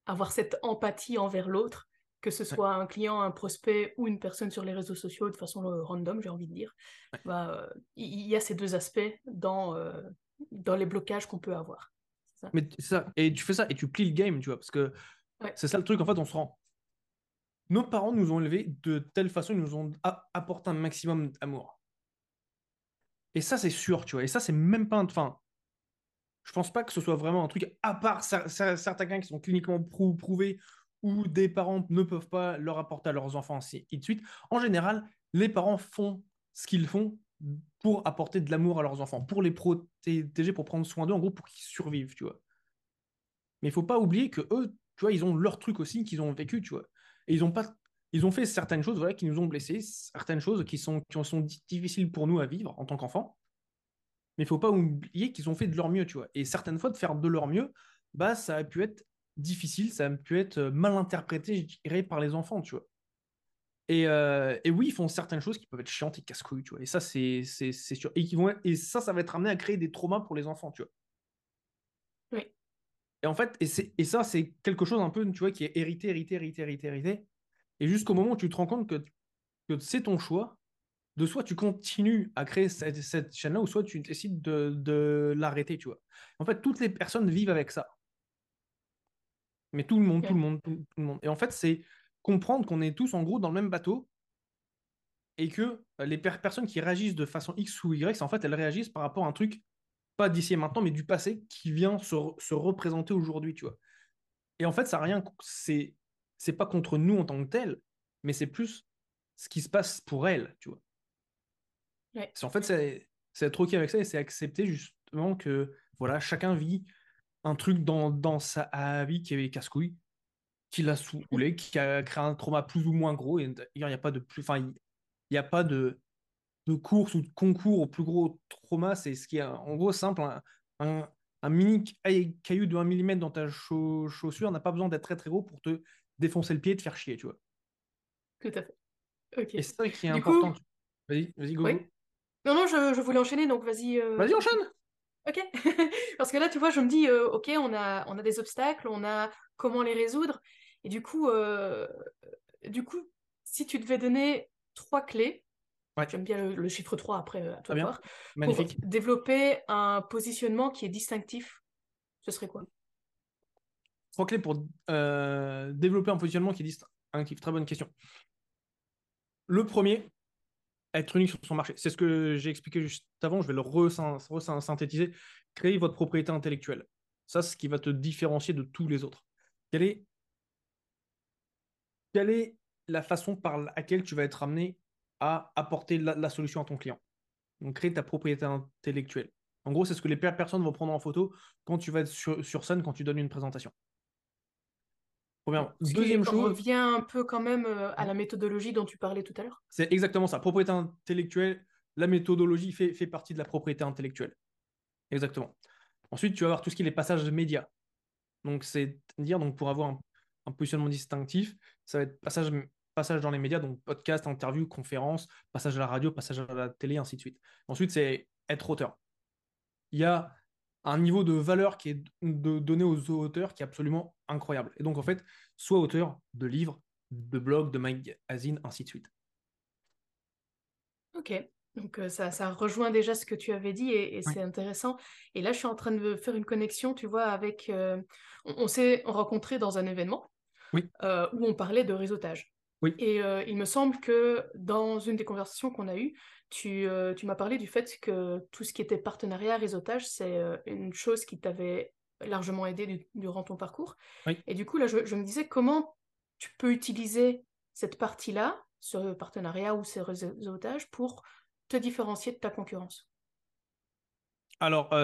avoir cette empathie envers l'autre, que ce soit un client, un prospect ou une personne sur les réseaux sociaux de façon euh, random, j'ai envie de dire. Bah, il y a ces deux aspects dans, euh, dans les blocages qu'on peut avoir. Ça. Mais ça, et tu fais ça et tu plies le game, tu vois, parce que c'est ça le truc, en fait, on se rend. Nos parents nous ont élevés de telle façon, ils nous ont apporté un maximum d'amour. Et ça, c'est sûr, tu vois. Et ça, c'est même pas. Enfin, je pense pas que ce soit vraiment un truc, à part certains cas qui sont cliniquement prouvés, où des parents ne peuvent pas leur apporter à leurs enfants, et de suite. En général, les parents font ce qu'ils font pour apporter de l'amour à leurs enfants, pour les protéger, pour prendre soin d'eux, en gros, pour qu'ils survivent, tu vois. Mais il faut pas oublier que eux, tu vois, ils ont leur truc aussi qu'ils ont vécu, tu vois. Et ils ont pas ils ont fait certaines choses voilà, qui nous ont blessés, certaines choses qui sont, qui sont difficiles pour nous à vivre en tant qu'enfants. Mais il faut pas oublier qu'ils ont fait de leur mieux, tu vois. Et certaines fois, de faire de leur mieux, bah, ça a pu être difficile, ça a pu être mal interprété, je dirais, par les enfants, tu vois. Et, euh, et, oui, ils font certaines choses qui peuvent être chiantes et casse-couilles, tu vois. Et ça, c'est sûr. Et, qui vont, et ça, ça va être amené à créer des traumas pour les enfants, tu vois. Et en fait, et, et ça, c'est quelque chose un peu, tu vois, qui est hérité, hérité, hérité, hérité, hérité. Et jusqu'au moment où tu te rends compte que, que c'est ton choix, de soit tu continues à créer cette, cette chaîne-là, ou soit tu décides de, de l'arrêter, tu vois. En fait, toutes les personnes vivent avec ça. Mais tout le monde, tout le monde, tout, le monde. Et en fait, c'est comprendre qu'on est tous en gros dans le même bateau et que les personnes qui réagissent de façon X ou Y, en fait, elles réagissent par rapport à un truc pas d'ici et maintenant, mais du passé qui vient se, se représenter aujourd'hui, tu vois. Et en fait, ça rien, c'est, c'est pas contre nous en tant que tel, mais c'est plus ce qui se passe pour elle, tu vois. En fait, c'est, c'est être OK avec ça et c'est accepter justement que, voilà, chacun vit un truc dans, dans sa vie qui est casse-couille, qui l'a saoulé, qui a créé un trauma plus ou moins gros, et il n'y a pas de plus, enfin, il n'y a pas de de course ou de concours au plus gros trauma, c'est ce qui est en gros simple. Un, mini caillou de 1 mm dans ta chaussure n'a pas besoin d'être très très gros pour te défoncer le pied et te faire chier, tu vois. Tout à fait. Ok. Et c'est ça qui est important. Vas-y, vas-y, go. Non, non, je, voulais enchaîner, donc vas-y. Euh, vas-y, enchaîne. Ok. Parce que là, tu vois, je me dis, euh, ok, on a, on a des obstacles, on a comment les résoudre. Et du coup, euh, du coup, si tu devais donner trois clés J'aime bien le, chiffre 3 après, à toi de voir. Magnifique. Pour développer un positionnement qui est distinctif, ce serait quoi? Trois clés pour euh, développer un positionnement qui est distinctif. Très bonne question. Le premier, être unique sur son marché. C'est ce que j'ai expliqué juste avant, je vais le resynthétiser. Créer votre propriété intellectuelle. Ça, c'est ce qui va te différencier de tous les autres. Quelle est, la façon par laquelle tu vas être amené à apporter la, solution à ton client? Donc, créer ta propriété intellectuelle. En gros, c'est ce que les personnes vont prendre en photo quand tu vas être sur, scène, quand tu donnes une présentation. Première. Deuxième chose. revient un peu quand même euh, à la méthodologie dont tu parlais tout à l'heure. C'est exactement ça. Propriété intellectuelle, la méthodologie fait, fait partie de la propriété intellectuelle. Exactement. Ensuite, tu vas avoir tout ce qui est les passages médias. Donc, c'est dire, donc, pour avoir un, un, positionnement distinctif, ça va être passage passage dans les médias, donc podcast, interview, conférence, passage à la radio, passage à la télé, ainsi de suite. Ensuite, c'est être auteur. Il y a un niveau de valeur qui est de, donné aux auteurs qui est absolument incroyable. Et donc, en fait, soit auteur de livres, de blogs, de magazines, ainsi de suite. Ok, donc euh, ça, ça, rejoint déjà ce que tu avais dit et, c'est intéressant. Et là, je suis en train de faire une connexion, tu vois, avec... Euh, on, s'est rencontrés dans un événement oui. Euh, où on parlait de réseautage. Et euh, il me semble que dans une des conversations qu'on a eues, tu, euh, tu m'as parlé du fait que tout ce qui était partenariat, réseautage, c'est euh, une chose qui t'avait largement aidé durant ton parcours. Et du coup, là, je, me disais comment tu peux utiliser cette partie-là, ce partenariat ou ce réseautage, pour te différencier de ta concurrence? Alors,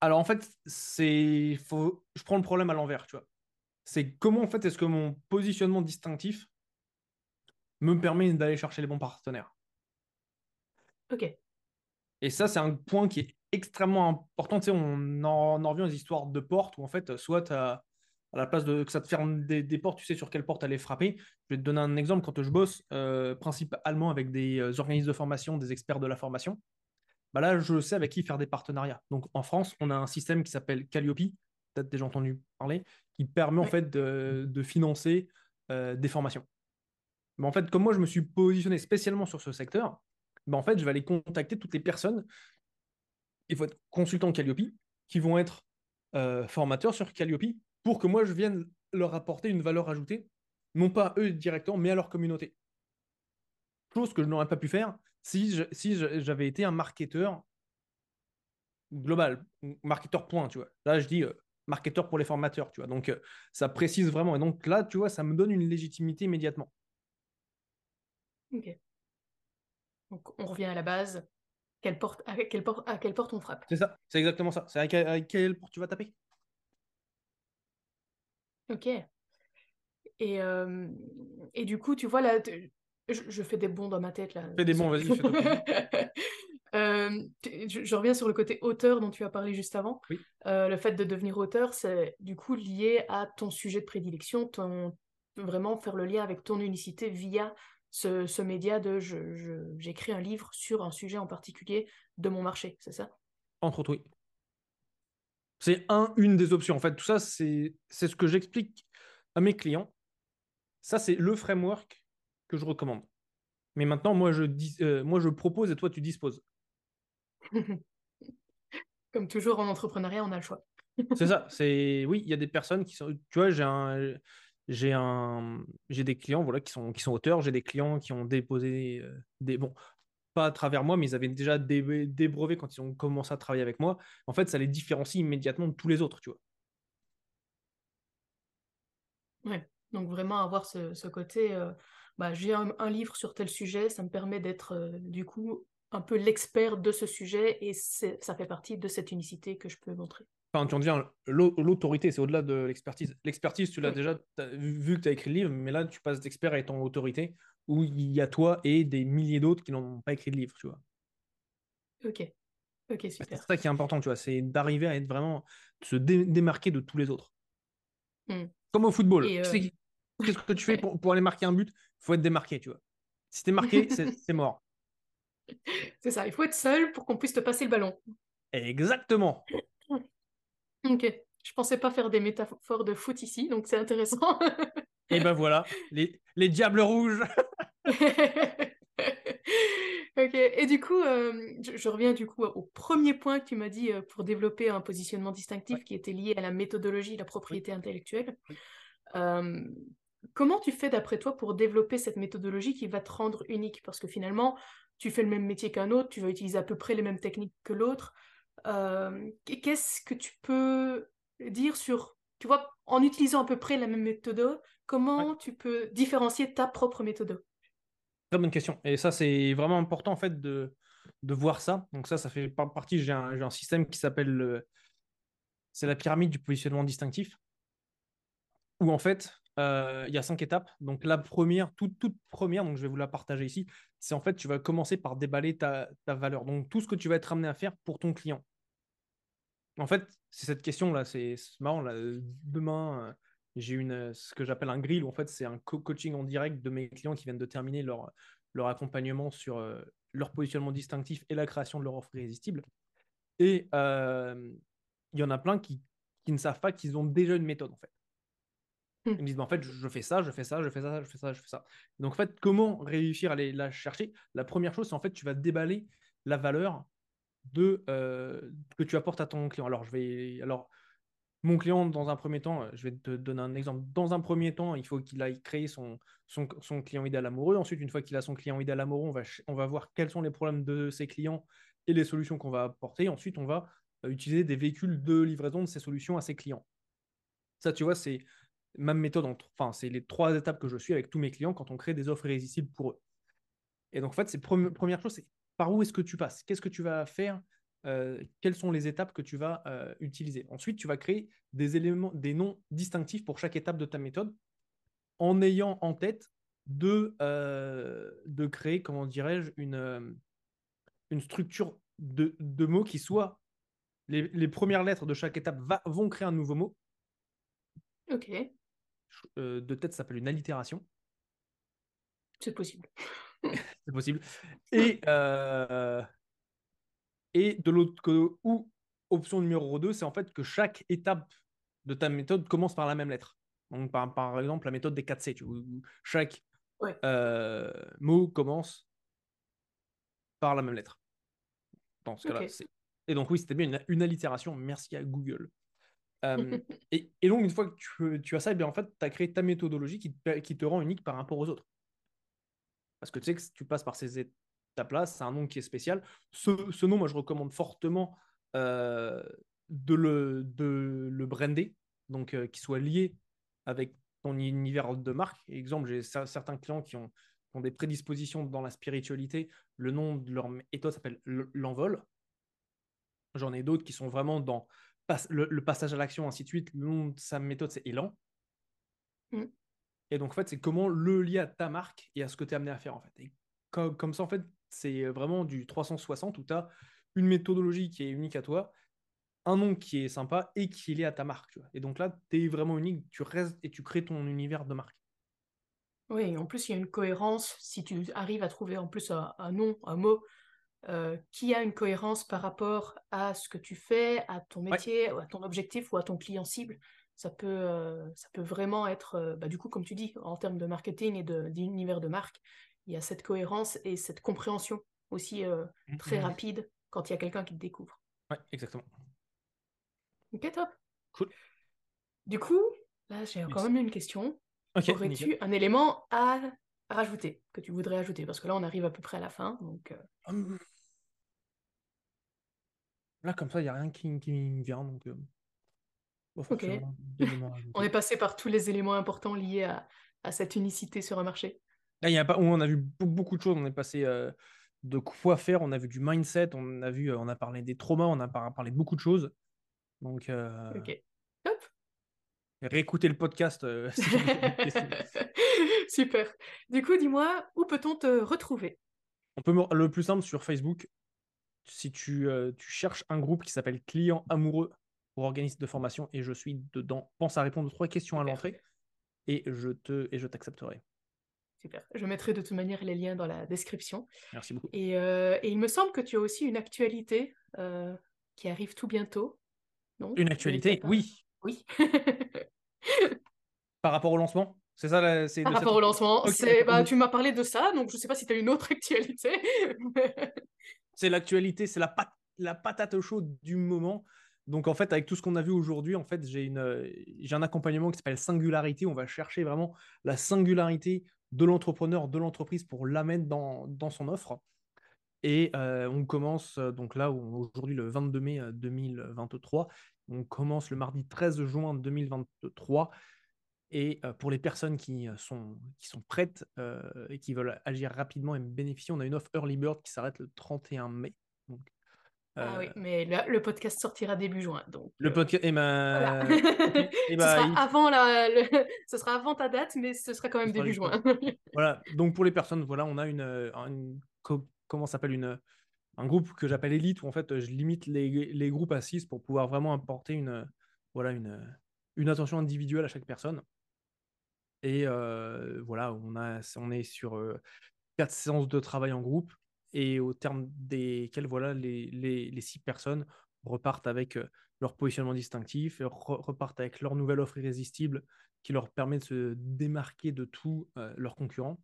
alors en fait, c'est, faut, je prends le problème à l'envers, tu vois c'est comment en fait est-ce que mon positionnement distinctif me permet d'aller chercher les bons partenaires. Ok. Et ça, c'est un point qui est extrêmement important. Tu sais, on en, revient aux histoires de portes où en fait, soit à la place de que ça te ferme des, portes, tu sais sur quelle porte aller frapper. Je vais te donner un exemple. Quand je bosse euh, principalement avec des euh, organismes de formation, des experts de la formation, bah là, je sais avec qui faire des partenariats. Donc en France, on a un système qui s'appelle Calliope, peut-être déjà entendu parler, qui permet en fait de, financer euh, des formations. Mais en fait, comme moi, je me suis positionné spécialement sur ce secteur, bah en fait, je vais aller contacter toutes les personnes, il faut être consultant Calliope, qui vont être formateurs sur Calliope pour que moi je vienne leur apporter une valeur ajoutée, non pas eux directement, mais à leur communauté. Chose que je n'aurais pas pu faire si j'avais été un marketeur global, marketeur point, tu vois. Là, je dis euh, marketeur pour les formateurs, tu vois. Donc, euh, ça précise vraiment. Et donc là, tu vois, ça me donne une légitimité immédiatement. Ok. Donc, on revient à la base. Quelle porte, à, quelle porte, à quelle porte on frappe? C'est ça, c'est exactement ça. C'est à quelle porte tu vas taper? Ok. Et, et du coup, tu vois, là, je, fais des bons dans ma tête, là. Fais des bons, vas-y, je, je, reviens sur le côté auteur dont tu as parlé juste avant. Oui. le fait de devenir auteur, c'est du coup lié à ton sujet de prédilection, ton, vraiment faire le lien avec ton unicité via ce, ce média de j'écris un livre sur un sujet en particulier de mon marché, c'est ça? Entre autres, oui. C'est un, une des options. En fait, tout ça, c'est ce que j'explique à mes clients. Ça, c'est le framework que je recommande. Mais maintenant, moi, je, dis, euh, moi, je propose et toi, tu disposes. Comme toujours en entrepreneuriat, on a le choix. c'est ça. C'est oui, il y a des personnes qui sont. Tu vois, j'ai un, j'ai un, j'ai des clients voilà qui sont qui sont auteurs. J'ai des clients qui ont déposé euh, des bon à travers moi, mais ils avaient déjà des, des, brevets quand ils ont commencé à travailler avec moi. En fait, ça les différencie immédiatement de tous les autres, tu vois. Ouais, donc vraiment avoir ce, côté, euh, bah, j'ai un, livre sur tel sujet, ça me permet d'être euh, du coup un peu l'expert de ce sujet et ça fait partie de cette unicité que je peux montrer. Enfin, tu en deviens l'autorité, c'est au-delà de l'expertise. L'expertise, tu l'as déjà vu que tu as écrit le livre, mais là, tu passes d'expert à étant autorité où il y a toi et des milliers d'autres qui n'ont pas écrit de livre, tu vois. Ok. Ok, super. C'est ça qui est important, tu vois, c'est d'arriver à être vraiment, se démarquer de tous les autres. Hmm. Comme au football. Euh, qu'est-ce que tu fais pour, aller marquer un but? Il faut être démarqué, tu vois. Si t'es marqué, c'est mort. C'est ça, il faut être seul pour qu'on puisse te passer le ballon. Exactement. Ok, je pensais pas faire des métaphores de foot ici, donc c'est intéressant. Et ben voilà, les, les diables rouges. ok, et du coup, euh, je, reviens du coup au premier point que tu m'as dit euh, pour développer un positionnement distinctif qui était lié à la méthodologie, la propriété intellectuelle. Euh, comment tu fais d'après toi pour développer cette méthodologie qui va te rendre unique? Parce que finalement, tu fais le même métier qu'un autre, tu vas utiliser à peu près les mêmes techniques que l'autre. Qu'est-ce que tu peux dire sur, tu vois, en utilisant à peu près la même méthode, Comment tu peux différencier ta propre méthode? Très bonne question. Et ça, c'est vraiment important en fait de, de voir ça. Donc ça, ça fait partie, j'ai un, un, système qui s'appelle c'est la pyramide du positionnement distinctif, où en fait, euh, il y a cinq étapes. Donc la première, toute, première, donc je vais vous la partager ici, c'est en fait, tu vas commencer par déballer ta, valeur. Donc tout ce que tu vas être amené à faire pour ton client. En fait, c'est cette question-là, c'est marrant. Là, demain, j'ai une, euh, ce que j'appelle un grill, en fait, c'est un coaching en direct de mes clients qui viennent de terminer leur, leur accompagnement sur euh, leur positionnement distinctif et la création de leur offre irrésistible. Et euh, il y en a plein qui, qui ne savent pas qu'ils ont déjà une méthode, en fait. Ils me disent, en fait, je fais ça, je fais ça, je fais ça, je fais ça, je fais ça. Donc, en fait, comment réussir à aller la chercher? La première chose, c'est en fait, tu vas déballer la valeur de, que tu apportes à ton client. Alors, je vais. Alors, mon client, dans un premier temps, euh, je vais te donner un exemple. Dans un premier temps, il faut qu'il aille créer son, son, client idéal amoureux. Ensuite, une fois qu'il a son client idéal amoureux, on va, on va voir quels sont les problèmes de ses clients et les solutions qu'on va apporter. Ensuite, on va euh, utiliser des véhicules de livraison de ces solutions à ses clients. Ça, tu vois, c'est ma méthode. Enfin, c'est les trois étapes que je suis avec tous mes clients quand on crée des offres irrésistibles pour eux. Et donc, en fait, c'est première chose, c'est par où est-ce que tu passes? Qu'est-ce que tu vas faire euh, quelles sont les étapes que tu vas euh, utiliser? Ensuite, tu vas créer des éléments, des noms distinctifs pour chaque étape de ta méthode, en ayant en tête de, euh, créer, comment dirais-je, une, structure de, de mots qui soient les, les premières lettres de chaque étape va- vont créer un nouveau mot. Ok, Euh, de tête, ça s'appelle une allitération. c'est possible. C'est possible. Et, euh, et de l'autre côté, ou option numéro 2, c'est en fait que chaque étape de ta méthode commence par la même lettre. Donc, par, par exemple, la méthode des 4C, tu vois, chaque Ouais. euh, mot commence par la même lettre. Dans ce cas-là. Et donc, oui, c'était bien une, une allitération. Merci à Google. Euh, et, et donc, une fois que tu, tu as ça, eh bien, en fait, tu as créé ta méthodologie qui te, qui te rend unique par rapport aux autres. Parce que tu sais que si tu passes par ces étapes-là, c'est un nom qui est spécial. Ce, ce nom, moi, je recommande fortement euh, de, le, de le brander, donc euh, qu'il soit lié avec ton univers de marque. Exemple, j'ai cer- certains clients qui ont, qui ont des prédispositions dans la spiritualité. Le nom de leur méthode s'appelle l'envol. J'en ai d'autres qui sont vraiment dans le, le passage à l'action, ainsi de suite. Le nom de sa méthode, c'est élan. Mm. Et donc, en fait, c'est comment le lier à ta marque et à ce que tu es amené à faire, en fait. Et comme, comme ça, en fait, c'est vraiment du 360 où tu as une méthodologie qui est unique à toi, un nom qui est sympa et qui est lié à ta marque. tu vois. Et donc là, tu es vraiment unique, tu restes et tu crées ton univers de marque. Oui, en plus, il y a une cohérence. Si tu arrives à trouver en plus un, un nom, un mot euh, qui a une cohérence par rapport à ce que tu fais, à ton métier, à ton objectif ou à ton client cible, ça peut, euh, ça peut vraiment être, euh, bah, du coup, comme tu dis, en termes de marketing et de- d'univers de, marque, il y a cette cohérence et cette compréhension aussi euh, très Mhm. rapide quand il y a quelqu'un qui te découvre. Ouais, exactement. Ok, top. Cool. Du coup, là, j'ai quand même une question. Aurais-tu un élément à rajouter, que tu voudrais ajouter? Parce que là, on arrive à peu près à la fin. Donc, euh, Hum. Là, comme ça, il n'y a rien qui, qui me vient. Donc, euh, Ok. on est passé par tous les éléments importants liés à, à cette unicité sur un marché. Là, y a pas, on a vu be- beaucoup de choses. On est passé euh, de quoi faire, on a vu du mindset, on a vu, on a parlé des traumas, on a par- parlé de beaucoup de choses. Donc, Ok. Top. réécoutez le podcast Super. Du coup, dis-moi, où peut-on te retrouver? On peut me- le plus simple sur Facebook. Si tu, euh, tu cherches un groupe qui s'appelle Clients amoureux pour organisme de formation et je suis dedans, pense à répondre aux trois questions à l'entrée et je te et je t'accepterai. Super. Je mettrai de toute manière les liens dans la description. Merci beaucoup. Et, euh, et il me semble que tu as aussi une actualité euh, qui arrive tout bientôt. Non? Une Tu- actualité, oui. Oui. Par rapport au lancement, c'est ça la- c'est Par rapport au lancement, c'est, bah, tu m'as parlé de ça, donc je sais pas si tu as une autre actualité. c'est l'actualité, c'est la, pat- la patate chaude du moment. Donc en fait, avec tout ce qu'on a vu aujourd'hui, en fait, j'ai une, euh, j'ai un accompagnement qui s'appelle Singularité. On va chercher vraiment la singularité de l'entrepreneur, de l'entreprise pour l'amener dans, dans son offre. Et euh, on commence euh, donc là, aujourd'hui, le 22 mai euh, 2023. On commence le mardi 13 juin 2023. Et pour les personnes qui sont, qui sont prêtes euh, et qui veulent agir rapidement et bénéficier, on a une offre Early Bird qui s'arrête le 31 mai. Donc, Ah euh, oui, mais le, le podcast sortira début juin, donc. Le podcast. Eh voilà. ben, ok. Eh ce, ben, sera il- avant la, le- ce sera avant ta date, mais ce sera quand même sera début juin. Voilà. Donc pour les personnes, voilà, on a une, une- co- comment s'appelle une un groupe que j'appelle élite où en fait je limite les, les groupes à 6 pour pouvoir vraiment apporter une voilà une, une attention individuelle à chaque personne. Et voilà, on est sur euh, quatre séances de travail en groupe et au terme desquelles voilà les, les, six personnes repartent avec leur positionnement distinctif, repartent avec leur nouvelle offre irrésistible qui leur permet de se démarquer de tous leurs concurrents.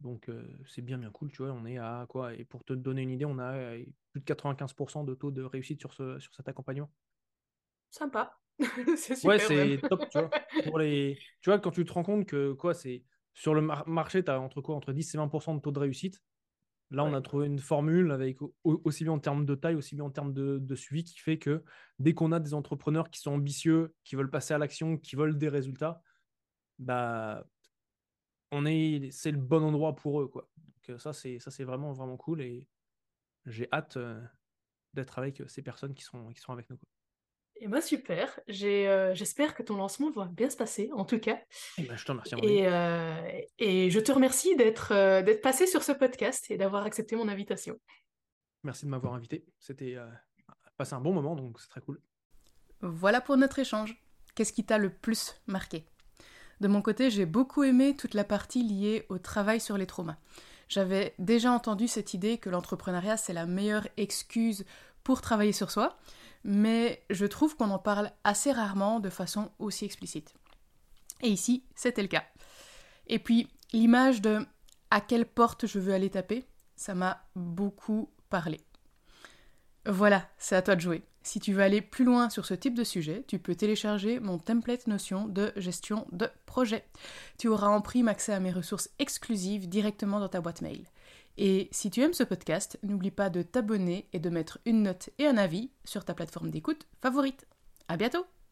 Donc c'est bien bien cool, tu vois, on est à quoi Et pour te donner une idée, on a plus de 95% de taux de réussite sur, ce, sur cet accompagnement. Sympa. c'est super. Ouais, c'est top, tu vois. Pour les... Tu vois, quand tu te rends compte que quoi, c'est sur le mar- marché, tu as entre quoi Entre 10 et 20% de taux de réussite. Là, on a trouvé une formule avec au- aussi bien en termes de taille, aussi bien en termes de, de suivi, qui fait que dès qu'on a des entrepreneurs qui sont ambitieux, qui veulent passer à l'action, qui veulent des résultats, bah, on est, c'est le bon endroit pour eux, quoi. Donc euh, ça, c'est ça, c'est vraiment vraiment cool et j'ai hâte euh, d'être avec euh, ces personnes qui sont qui sont avec nous. quoi. Et bah super. J'ai, euh, j'espère que ton lancement va bien se passer, en tout cas. Eh ben, je te remercie. Et, euh, et je te remercie d'être euh, d'être passé sur ce podcast et d'avoir accepté mon invitation. Merci de m'avoir invité. C'était euh, passé un bon moment, donc c'est très cool. Voilà pour notre échange. Qu'est-ce qui t'a le plus marqué? De mon côté, j'ai beaucoup aimé toute la partie liée au travail sur les traumas. J'avais déjà entendu cette idée que l'entrepreneuriat, c'est la meilleure excuse pour travailler sur soi, mais je trouve qu'on en parle assez rarement de façon aussi explicite. Et ici, c'était le cas. Et puis, l'image de à quelle porte je veux aller taper, ça m'a beaucoup parlé. Voilà, c'est à toi de jouer. Si tu veux aller plus loin sur ce type de sujet, tu peux télécharger mon template notion de gestion de projet. Tu auras en prime accès à mes ressources exclusives directement dans ta boîte mail. Et si tu aimes ce podcast, n'oublie pas de t'abonner et de mettre une note et un avis sur ta plateforme d'écoute favorite. À bientôt!